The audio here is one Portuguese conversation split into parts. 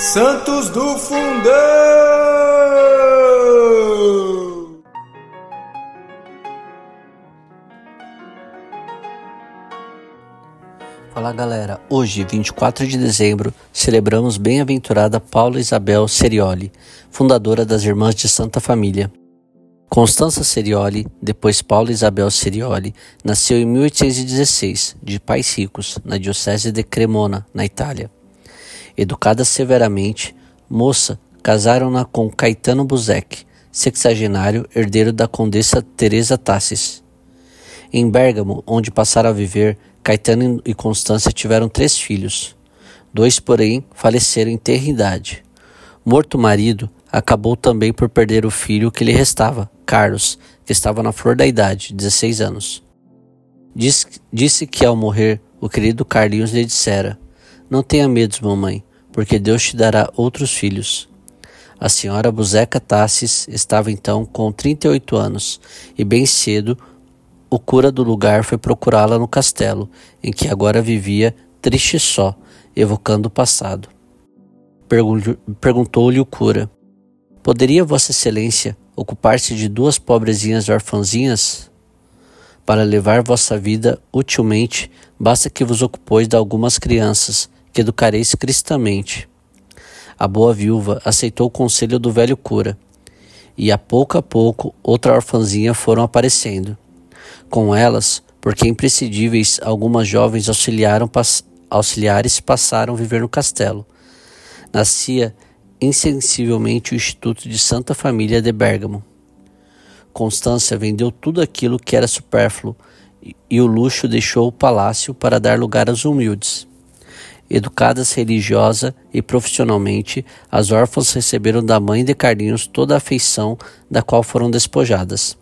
Santos do Fundão! Fala galera, hoje, 24 de dezembro, celebramos bem-aventurada Paula Isabel Serioli, fundadora das Irmãs de Santa Família. Constança Serioli, depois Paula Isabel Serioli, nasceu em 1816, de pais ricos, na Diocese de Cremona, na Itália. Educada severamente, moça, casaram-na com Caetano Buzek, sexagenário herdeiro da condessa Teresa Tassis. Em Bergamo, onde passaram a viver, Caetano e Constância tiveram três filhos. Dois, porém, faleceram em terra idade. Morto o marido, acabou também por perder o filho que lhe restava, Carlos, que estava na flor da idade, 16 anos. Diz, disse que ao morrer, o querido Carlinhos lhe dissera: Não tenha medo, mamãe porque Deus te dará outros filhos. A senhora Buzeca Tassis estava então com 38 anos e bem cedo o cura do lugar foi procurá-la no castelo, em que agora vivia triste só, evocando o passado. Perguntou-lhe o cura: Poderia Vossa Excelência ocupar-se de duas pobrezinhas orfãzinhas? Para levar vossa vida utilmente, basta que vos ocupeis de algumas crianças que educareis cristamente. A boa viúva aceitou o conselho do velho cura, e a pouco a pouco outra orfãzinha foram aparecendo. Com elas, porque imprescindíveis, algumas jovens auxiliares passaram a viver no castelo. Nascia insensivelmente o Instituto de Santa Família de Bergamo. Constância vendeu tudo aquilo que era supérfluo e o luxo deixou o palácio para dar lugar aos humildes. Educadas religiosa e profissionalmente, as órfãs receberam da mãe de Carlinhos toda a afeição da qual foram despojadas.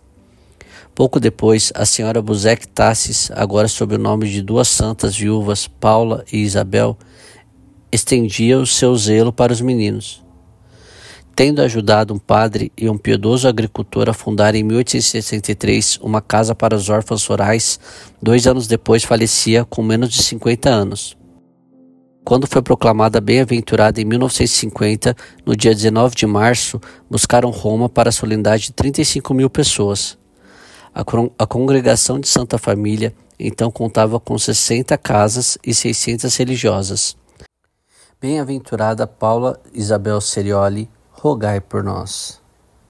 Pouco depois, a senhora Buzek Tassis, agora sob o nome de duas santas viúvas, Paula e Isabel, estendia o seu zelo para os meninos. Tendo ajudado um padre e um piedoso agricultor a fundar em 1863 uma casa para os órfãos rurais, dois anos depois falecia com menos de 50 anos. Quando foi proclamada bem-aventurada em 1950, no dia 19 de março, buscaram Roma para a solenidade de 35 mil pessoas. A, a congregação de Santa Família então contava com 60 casas e 600 religiosas. Bem-aventurada Paula Isabel Serioli, rogai por nós.